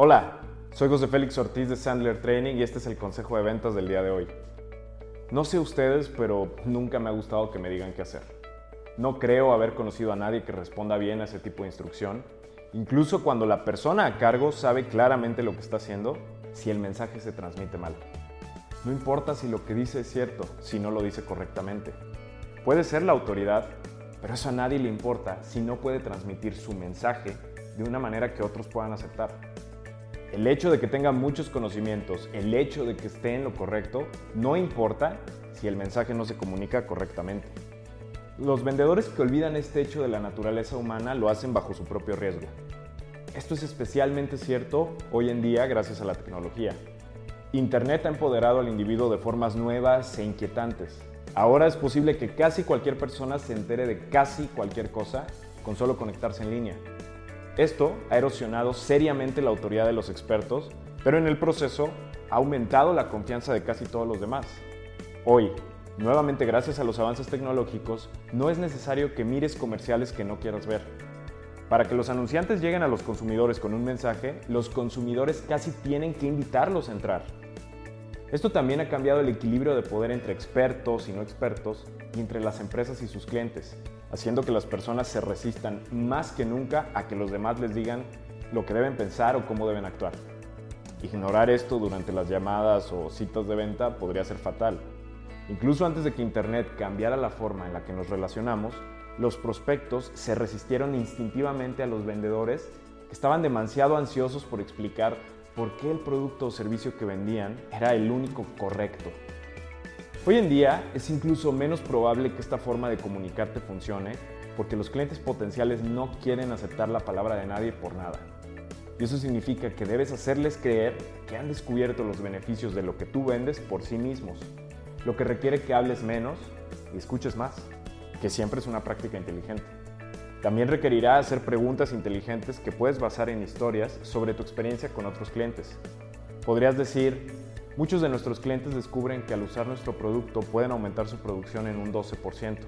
Hola, soy José Félix Ortiz de Sandler Training y este es el consejo de ventas del día de hoy. No sé ustedes, pero nunca me ha gustado que me digan qué hacer. No creo haber conocido a nadie que responda bien a ese tipo de instrucción, incluso cuando la persona a cargo sabe claramente lo que está haciendo, si el mensaje se transmite mal. No importa si lo que dice es cierto, si no lo dice correctamente. Puede ser la autoridad, pero eso a nadie le importa si no puede transmitir su mensaje de una manera que otros puedan aceptar. El hecho de que tenga muchos conocimientos, el hecho de que esté en lo correcto, no importa si el mensaje no se comunica correctamente. Los vendedores que olvidan este hecho de la naturaleza humana lo hacen bajo su propio riesgo. Esto es especialmente cierto hoy en día gracias a la tecnología. Internet ha empoderado al individuo de formas nuevas e inquietantes. Ahora es posible que casi cualquier persona se entere de casi cualquier cosa con solo conectarse en línea. Esto ha erosionado seriamente la autoridad de los expertos, pero en el proceso ha aumentado la confianza de casi todos los demás. Hoy, nuevamente gracias a los avances tecnológicos, no es necesario que mires comerciales que no quieras ver. Para que los anunciantes lleguen a los consumidores con un mensaje, los consumidores casi tienen que invitarlos a entrar. Esto también ha cambiado el equilibrio de poder entre expertos y no expertos y entre las empresas y sus clientes, haciendo que las personas se resistan más que nunca a que los demás les digan lo que deben pensar o cómo deben actuar. Ignorar esto durante las llamadas o citas de venta podría ser fatal. Incluso antes de que Internet cambiara la forma en la que nos relacionamos, los prospectos se resistieron instintivamente a los vendedores que estaban demasiado ansiosos por explicar por qué el producto o servicio que vendían era el único correcto. Hoy en día es incluso menos probable que esta forma de comunicarte funcione porque los clientes potenciales no quieren aceptar la palabra de nadie por nada. Y eso significa que debes hacerles creer que han descubierto los beneficios de lo que tú vendes por sí mismos, lo que requiere que hables menos y escuches más, que siempre es una práctica inteligente. También requerirá hacer preguntas inteligentes que puedes basar en historias sobre tu experiencia con otros clientes. Podrías decir, muchos de nuestros clientes descubren que al usar nuestro producto pueden aumentar su producción en un 12%.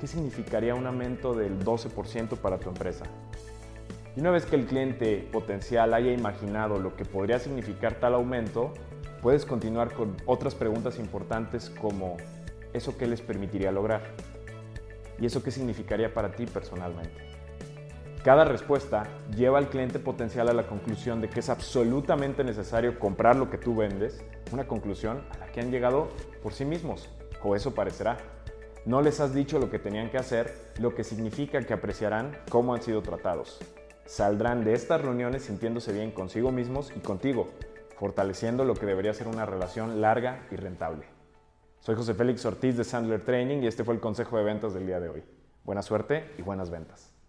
¿Qué significaría un aumento del 12% para tu empresa? Y una vez que el cliente potencial haya imaginado lo que podría significar tal aumento, puedes continuar con otras preguntas importantes como ¿eso qué les permitiría lograr? ¿Y eso qué significaría para ti personalmente? Cada respuesta lleva al cliente potencial a la conclusión de que es absolutamente necesario comprar lo que tú vendes, una conclusión a la que han llegado por sí mismos, o eso parecerá. No les has dicho lo que tenían que hacer, lo que significa que apreciarán cómo han sido tratados. Saldrán de estas reuniones sintiéndose bien consigo mismos y contigo, fortaleciendo lo que debería ser una relación larga y rentable. Soy José Félix Ortiz de Sandler Training y este fue el consejo de ventas del día de hoy. Buena suerte y buenas ventas.